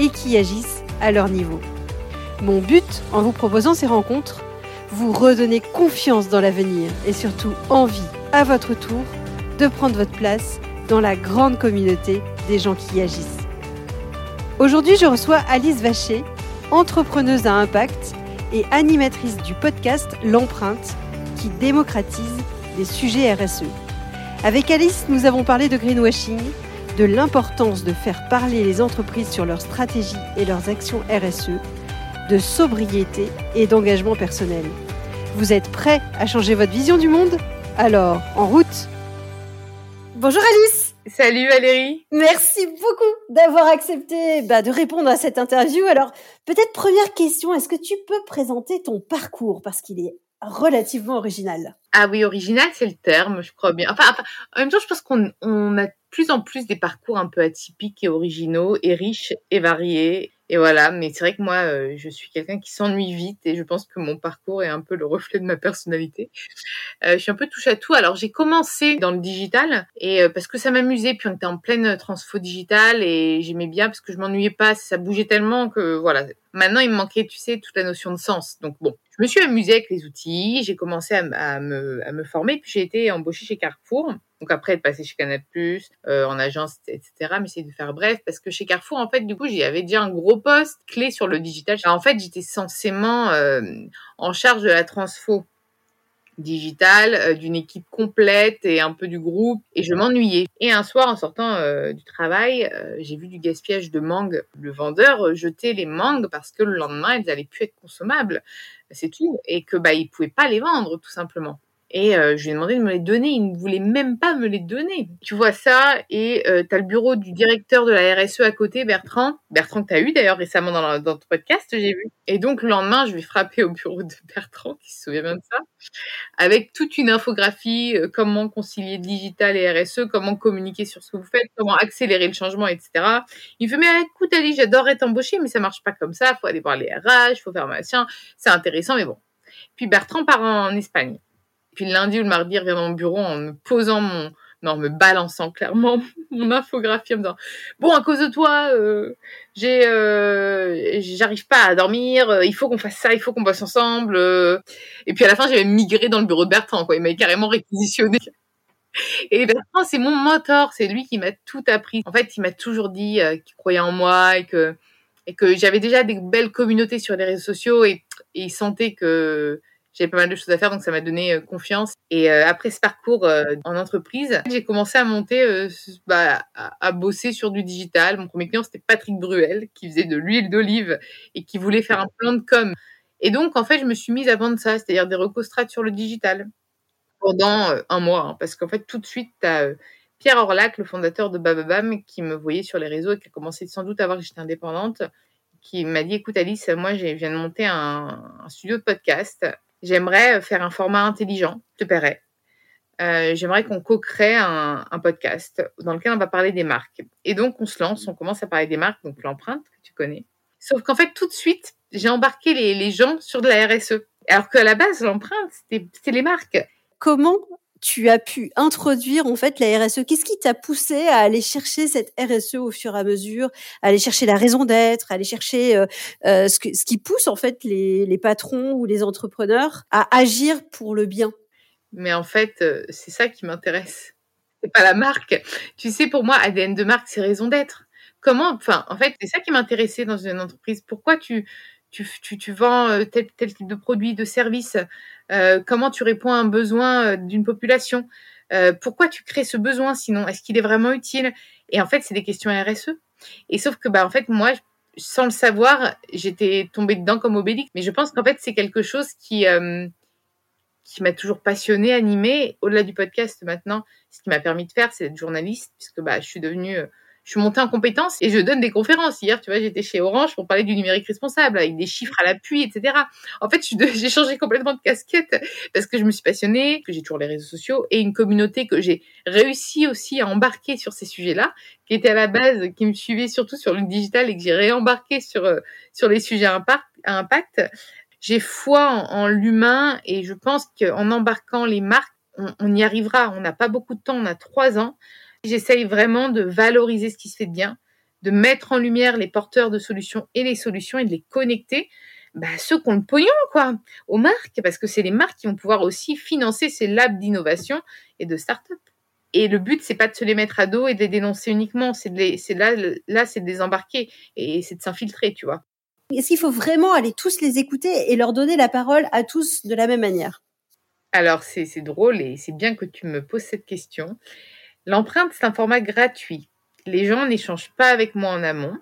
et qui agissent à leur niveau. Mon but en vous proposant ces rencontres, vous redonner confiance dans l'avenir et surtout envie, à votre tour, de prendre votre place dans la grande communauté des gens qui agissent. Aujourd'hui, je reçois Alice Vacher, entrepreneuse à impact et animatrice du podcast L'empreinte qui démocratise les sujets RSE. Avec Alice, nous avons parlé de greenwashing, de l'importance de faire parler les entreprises sur leurs stratégies et leurs actions RSE, de sobriété et d'engagement personnel. Vous êtes prêts à changer votre vision du monde? Alors, en route! Bonjour Alice! Salut Valérie! Merci beaucoup d'avoir accepté bah, de répondre à cette interview. Alors, peut-être première question, est-ce que tu peux présenter ton parcours? Parce qu'il est relativement original. Ah oui, original, c'est le terme, je crois bien. Enfin, en même temps, je pense qu'on on a de plus en plus des parcours un peu atypiques et originaux et riches et variés. Et voilà, mais c'est vrai que moi, euh, je suis quelqu'un qui s'ennuie vite et je pense que mon parcours est un peu le reflet de ma personnalité. Euh, je suis un peu touche à tout. Alors j'ai commencé dans le digital et euh, parce que ça m'amusait, puis on était en pleine transfo digital et j'aimais bien parce que je m'ennuyais pas, ça bougeait tellement que voilà. Maintenant, il me manquait, tu sais, toute la notion de sens. Donc bon, je me suis amusée avec les outils, j'ai commencé à, me, à me former, puis j'ai été embauchée chez Carrefour. Donc après être passée chez Canal+, euh, en agence, etc. Mais c'est de faire bref parce que chez Carrefour, en fait, du coup, j'avais déjà un gros poste clé sur le digital. en fait, j'étais censément euh, en charge de la transfo digitale, euh, d'une équipe complète et un peu du groupe, et je m'ennuyais. Et un soir, en sortant euh, du travail, euh, j'ai vu du gaspillage de mangue. Le vendeur jetait les mangues parce que le lendemain, elles allaient plus être consommables. C'est tout. Et que bah, il pouvait pas les vendre, tout simplement. Et euh, je lui ai demandé de me les donner. Il ne voulait même pas me les donner. Tu vois ça, et euh, tu as le bureau du directeur de la RSE à côté, Bertrand. Bertrand que tu as eu d'ailleurs récemment dans, ton podcast, j'ai vu. Et donc le lendemain, je vais frapper au bureau de Bertrand, qui se souvient bien de ça, avec toute une infographie, euh, comment concilier digital et RSE, comment communiquer sur ce que vous faites, comment accélérer le changement, etc. Il me fait, mais écoute Ali, j'adorerais t'embaucher, mais ça marche pas comme ça. faut aller voir les RH, faut faire machin. C'est intéressant, mais bon. Puis Bertrand part en Espagne. Puis le lundi ou le mardi, il revient dans mon bureau en me posant mon, non, me balançant clairement mon infographie en me disant bon à cause de toi euh, j'ai euh, j'arrive pas à dormir euh, il faut qu'on fasse ça il faut qu'on bosse ensemble euh. et puis à la fin j'avais migré dans le bureau de Bertrand quoi. Il m'avait carrément réquisitionné. Et Bertrand c'est mon mentor c'est lui qui m'a tout appris. En fait il m'a toujours dit qu'il croyait en moi et que et que j'avais déjà des belles communautés sur les réseaux sociaux et, et il sentait que j'avais pas mal de choses à faire, donc ça m'a donné euh, confiance. Et euh, après ce parcours euh, en entreprise, j'ai commencé à monter, bah, à, bosser sur du digital. Mon premier client, c'était Patrick Bruel, qui faisait de l'huile d'olive et qui voulait faire un plan de com. Et donc, en fait, je me suis mise à vendre ça, c'est-à-dire des recostrates sur le digital pendant un mois. Hein, parce qu'en fait, tout de suite, tu as Pierre Orlac, le fondateur de Bababam, qui me voyait sur les réseaux et qui a commencé sans doute à voir que j'étais indépendante, qui m'a dit, écoute Alice, moi, je viens de monter un, un studio de podcast J'aimerais euh, faire un format intelligent, je te paierais. Euh, j'aimerais qu'on co-crée un, un, podcast dans lequel on va parler des marques. Et donc, on se lance, on commence à parler des marques, donc l'empreinte que tu connais. Sauf qu'en fait, tout de suite, j'ai embarqué les, les, gens sur de la RSE. Alors qu'à la base, l'empreinte, c'était les marques. Comment tu as pu introduire en fait la RSE Qu'est-ce qui t'a poussé à aller chercher cette RSE au fur et à mesure, aller chercher la raison d'être, à aller chercher euh, euh, ce, qui pousse en fait les, les, patrons ou les entrepreneurs à agir pour le bien? Mais en fait, euh, c'est ça qui m'intéresse. C'est pas la marque. Tu sais, pour moi, ADN de marque, c'est raison d'être. Comment, enfin, en fait, c'est ça qui m'intéressait dans une entreprise. Pourquoi tu tu, vends euh, tel, type de produit, de service, euh, comment tu réponds à un besoin euh, d'une population, pourquoi tu crées ce besoin sinon, est-ce qu'il est vraiment utile? Et en fait, c'est des questions RSE. Et sauf que, bah, en fait, moi, sans le savoir, j'étais tombée dedans comme Obélix. Mais je pense qu'en fait, c'est quelque chose qui, qui m'a toujours passionnée, animée. Au-delà du podcast, maintenant, ce qui m'a permis de faire, c'est d'être journaliste, puisque bah, je suis devenue je suis montée en compétence et je donne des conférences. Hier, tu vois, j'étais chez Orange pour parler du numérique responsable avec des chiffres à l'appui, etc. En fait, j'ai changé complètement de casquette parce que je me suis passionnée, que j'ai toujours les réseaux sociaux et une communauté que j'ai réussi aussi à embarquer sur ces sujets-là, qui était à la base, qui me suivait surtout sur le digital et que j'ai réembarqué sur, euh, sur les sujets à impact. J'ai foi en, l'humain et je pense qu'en embarquant les marques, on, on y arrivera. On n'a pas beaucoup de temps, on a trois ans. J'essaye vraiment de valoriser ce qui se fait de bien, de mettre en lumière les porteurs de solutions et les solutions et de les connecter bah, ceux qui ont le pognon, quoi, aux marques, parce que c'est les marques qui vont pouvoir aussi financer ces labs d'innovation et de start-up. Et le but, c'est pas de se les mettre à dos et de les dénoncer uniquement, c'est là, là, c'est de les embarquer et c'est de s'infiltrer, tu vois. Est-ce qu'il faut vraiment aller tous les écouter et leur donner la parole à tous de la même manière? Alors, c'est drôle et c'est bien que tu me poses cette question. L'empreinte, c'est un format gratuit. Les gens n'échangent pas avec moi en amont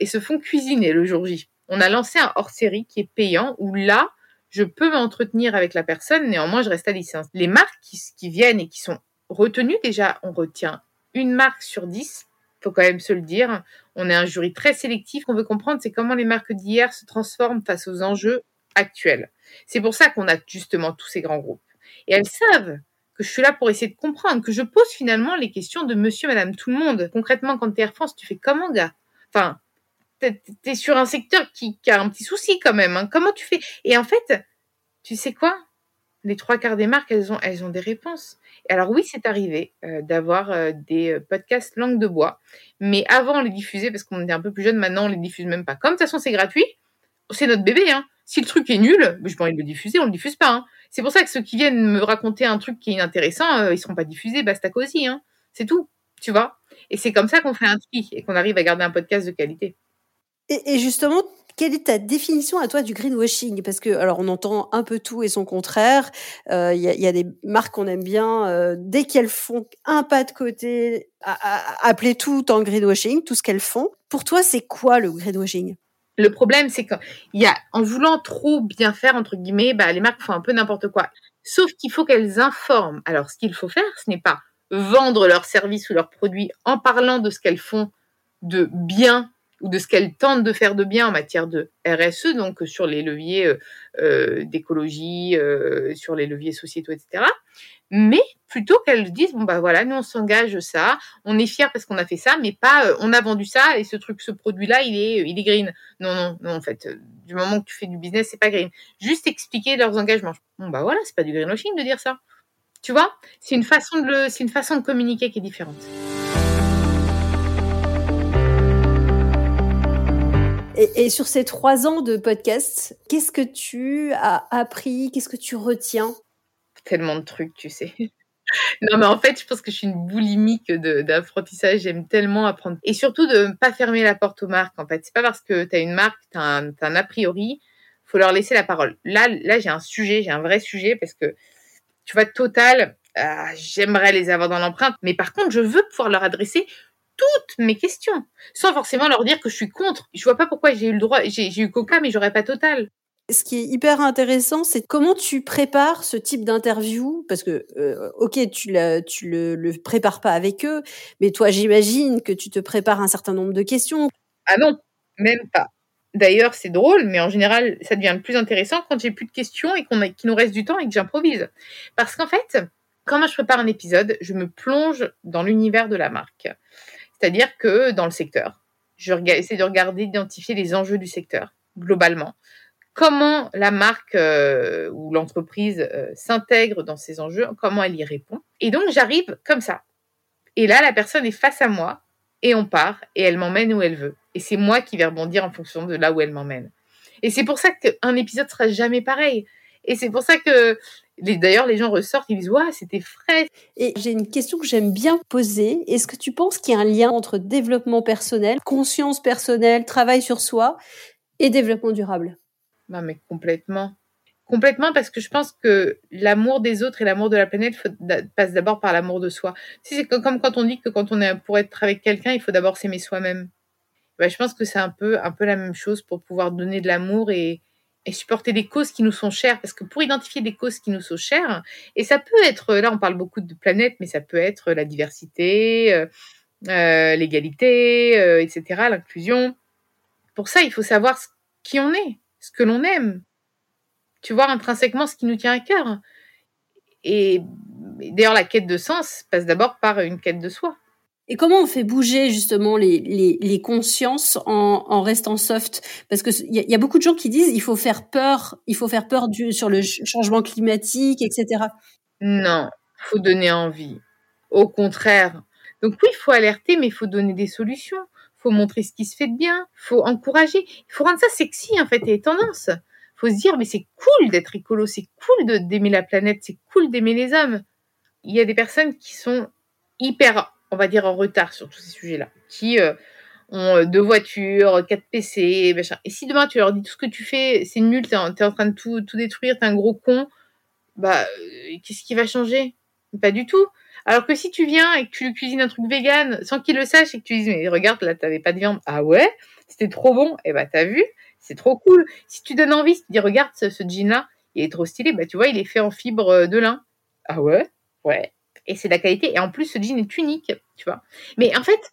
et se font cuisiner le jour J. On a lancé un hors-série qui est payant où là, je peux m'entretenir avec la personne, néanmoins, je reste à licence. Les marques qui, viennent et qui sont retenues, déjà, on retient une marque sur dix, faut quand même se le dire. On est un jury très sélectif. qu'on veut comprendre, c'est comment les marques d'hier se transforment face aux enjeux actuels. C'est pour ça qu'on a justement tous ces grands groupes. Et elles savent que je suis là pour essayer de comprendre, que je pose finalement les questions de monsieur, madame, tout le monde. Concrètement, quand tu es Air France, tu fais comment, gars? Enfin, tu es sur un secteur qui, a un petit souci quand même. Hein. Comment tu fais? Et en fait, tu sais quoi? Les trois quarts des marques, elles ont, elles ont des réponses. Alors oui, c'est arrivé euh, d'avoir euh, des euh, podcasts langue de bois, mais avant on les diffusait parce qu'on était un peu plus jeune. Maintenant, on les diffuse même pas. Comme de toute façon, c'est gratuit. C'est notre bébé. Hein. Si le truc est nul, je pas envie de le diffuser, on le diffuse pas. Hein. C'est pour ça que ceux qui viennent me raconter un truc qui est inintéressant, euh, ils seront pas diffusés, basta cosy, hein. C'est tout, tu vois. Et c'est comme ça qu'on fait un tri et qu'on arrive à garder un podcast de qualité. Et, justement, quelle est ta définition à toi du greenwashing? Parce que, alors, on entend un peu tout et son contraire. Euh, il y, a, des marques qu'on aime bien. Euh, dès qu'elles font un pas de côté, appeler tout en greenwashing, tout ce qu'elles font. Pour toi, c'est quoi le greenwashing? Le problème, c'est qu'il y a, en voulant trop bien faire, entre guillemets, bah, les marques font un peu n'importe quoi. Sauf qu'il faut qu'elles informent. Alors, ce qu'il faut faire, ce n'est pas vendre leurs services ou leurs produits en parlant de ce qu'elles font de bien ou de ce qu'elles tentent de faire de bien en matière de RSE, donc sur les leviers euh, euh, d'écologie, euh, sur les leviers sociétaux, etc mais plutôt qu'elles disent bon bah voilà nous on s'engage ça on est fier parce qu'on a fait ça mais pas euh, on a vendu ça et ce truc ce produit là il est il est green. Non non non en fait euh, du moment que tu fais du business c'est pas green. Juste expliquer leurs engagements. Bon bah voilà c'est pas du greenwashing de dire ça. Tu vois? C'est une façon de c'est une façon de communiquer qui est différente Et, sur ces trois ans de podcast, qu'est-ce que tu as appris? Qu'est-ce que tu retiens? Tellement de trucs, tu sais. non, mais en fait, je pense que je suis une boulimique d'apprentissage. J'aime tellement apprendre. Et surtout de ne pas fermer la porte aux marques, en fait. C'est pas parce que tu as une marque, tu as, un a priori, faut leur laisser la parole. Là, là j'ai un sujet, j'ai un vrai sujet parce que, tu vois, Total, euh, j'aimerais les avoir dans l'empreinte. Mais par contre, je veux pouvoir leur adresser toutes mes questions, sans forcément leur dire que je suis contre. Je vois pas pourquoi j'ai eu le droit, j'ai eu Coca, mais j'aurais pas Total. Ce qui est hyper intéressant, c'est comment tu prépares ce type d'interview, parce que euh, ok, tu, tu le, le prépares pas avec eux, mais toi, j'imagine que tu te prépares un certain nombre de questions. Ah non, même pas. D'ailleurs, c'est drôle, mais en général, ça devient le plus intéressant quand j'ai plus de questions et qu'on qu'il nous reste du temps et que j'improvise. Parce qu'en fait, quand moi je prépare un épisode, je me plonge dans l'univers de la marque. C'est-à-dire que dans le secteur, je essaie de regarder, d'identifier les enjeux du secteur globalement comment la marque euh, ou l'entreprise euh, s'intègre dans ces enjeux, comment elle y répond. Et donc j'arrive comme ça. Et là, la personne est face à moi et on part et elle m'emmène où elle veut. Et c'est moi qui vais rebondir en fonction de là où elle m'emmène. Et c'est pour ça qu'un épisode sera jamais pareil. Et c'est pour ça que D'ailleurs, les gens ressortent, ils disent Waouh, c'était frais. Et j'ai une question que j'aime bien poser. Est-ce que tu penses qu'il y a un lien entre développement personnel, conscience personnelle, travail sur soi et développement durable? Non, mais complètement. Complètement parce que je pense que l'amour des autres et l'amour de la planète passe d'abord par l'amour de soi. Tu c'est comme quand on dit que quand on est pour être avec quelqu'un, il faut d'abord s'aimer soi-même. Ben, je pense que c'est un peu, un peu la même chose pour pouvoir donner de l'amour et, et supporter des causes qui nous sont chères. Parce que pour identifier des causes qui nous sont chères, et ça peut être, là on parle beaucoup de planète, mais ça peut être la diversité, euh, euh, l'égalité, euh, etc., l'inclusion. Pour ça, il faut savoir qui on est, ce que l'on aime. Tu vois intrinsèquement ce qui nous tient à cœur. Et d'ailleurs, la quête de sens passe d'abord par une quête de soi. Et comment on fait bouger justement les, les, consciences en, restant soft? Parce que il y, a beaucoup de gens qui disent il faut faire peur, il faut faire peur sur le changement climatique, etc. Non, faut donner envie. Au contraire. Donc oui, il faut alerter, mais il faut donner des solutions. Il faut montrer ce qui se fait de bien. Il faut encourager. Il faut rendre ça sexy en fait et tendance. Il faut se dire mais c'est cool d'être écolo, c'est cool d'aimer la planète, c'est cool d'aimer les hommes. Il y a des personnes qui sont hyper on va dire, en retard sur tous ces sujets-là, qui euh, ont euh, deux voitures, quatre PC, machin. Et si demain tu leur dis tout ce que tu fais, c'est nul, t'es en, es en train de tout, tout détruire, t'es un gros con, bah, euh, qu'est-ce qui va changer? Pas du tout. Alors que si tu viens et que tu lui cuisines un truc vegan sans qu'il le sache et que tu dis mais regarde là t'avais pas de viande. Ah ouais? C'était trop bon. Et eh bah t'as vu? C'est trop cool. Si tu donnes envie si tu dis regarde ce, ce jean là il est trop stylé bah tu vois il est fait en fibre de lin. Ah ouais? Ouais et c'est de la qualité. Et en plus, ce jean est unique, tu vois. Mais en fait,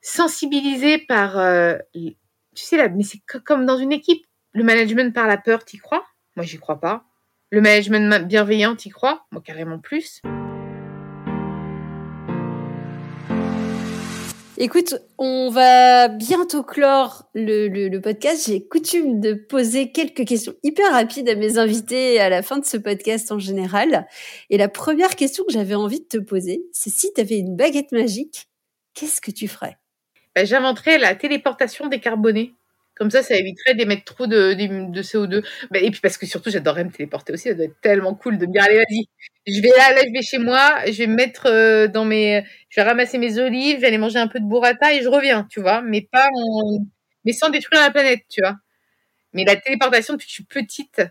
sensibiliser par, euh, tu sais là, mais c'est comme dans une équipe. Le management par la peur, t'y crois? Moi, j'y crois pas. Le management bienveillant, t'y crois? Moi, carrément plus. Écoute, on va bientôt clore le, podcast. J'ai coutume de poser quelques questions hyper rapides à mes invités à la fin de ce podcast en général. Et la première question que j'avais envie de te poser, c'est si tu avais une baguette magique, qu'est-ce que tu ferais? Ben, J'inventerais la téléportation décarbonée. Comme ça, ça éviterait d'émettre trop de, de, CO2. Bah, et puis parce que surtout, j'adorerais me téléporter aussi. Ça doit être tellement cool de me dire, allez, vas-y, je vais là, je vais chez moi, je vais me mettre euh, dans mes... Je vais ramasser mes olives, je vais aller manger un peu de burrata et je reviens, tu vois. Mais pas. Mais sans détruire la planète, tu vois. Mais la téléportation, depuis que je suis petite,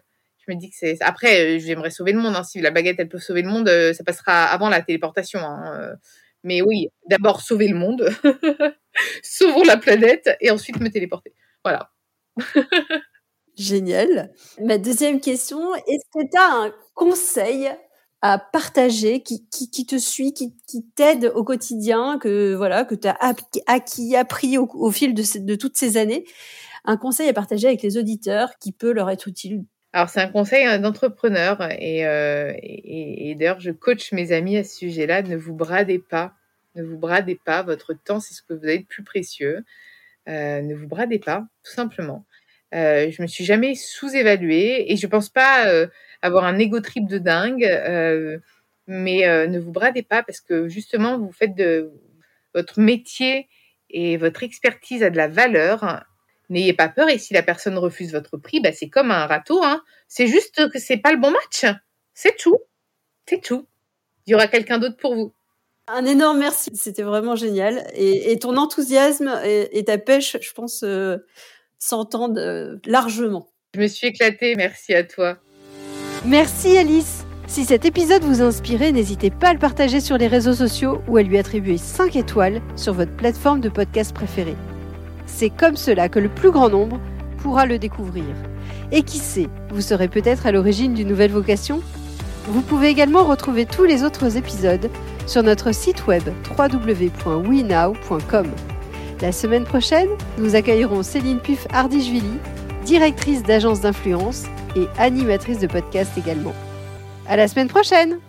je me dis que c'est... Après, euh, j'aimerais sauver le monde. Hein. Si la baguette, elle peut sauver le monde, euh, ça passera avant la téléportation. Hein. Mais oui, d'abord sauver le monde, sauvons la planète et ensuite me téléporter. Voilà. Génial. Ma deuxième question, est-ce que tu as un conseil à partager qui, qui, qui te suit, qui, qui t'aide au quotidien, que voilà, que tu as acquis, appris au, au fil de, de toutes ces années, un conseil à partager avec les auditeurs qui peut leur être utile? Alors c'est un conseil d'entrepreneur et, euh, et, et d'ailleurs je coach mes amis à ce sujet-là. Ne vous bradez pas, ne vous bradez pas. Votre temps c'est ce que vous avez de plus précieux. Euh, ne vous bradez pas, tout simplement. Euh, je me suis jamais sous-évaluée et je pense pas euh, avoir un ego trip de dingue, euh, mais ne vous bradez pas parce que justement vous faites de votre métier et votre expertise a de la valeur. N'ayez pas peur et si la personne refuse votre prix, bah c'est comme un râteau, hein. C'est juste que c'est pas le bon match. C'est tout. C'est tout. Il y aura quelqu'un d'autre pour vous. Un énorme merci, c'était vraiment génial. Et, et ton enthousiasme et, et, ta pêche, je pense, euh, s'entendent euh, largement. Je me suis éclatée, merci à toi. Merci Alice. Si cet épisode vous a inspiré, n'hésitez pas à le partager sur les réseaux sociaux ou à lui attribuer 5 étoiles sur votre plateforme de podcast préférée. C'est comme cela que le plus grand nombre pourra le découvrir. Et qui sait, vous serez peut-être à l'origine d'une nouvelle vocation? Vous pouvez également retrouver tous les autres épisodes sur notre site web www.wenow.com. La semaine prochaine, nous accueillerons Céline Puf Hardichvili, directrice d'agence d'influence et animatrice de podcast également. À la semaine prochaine!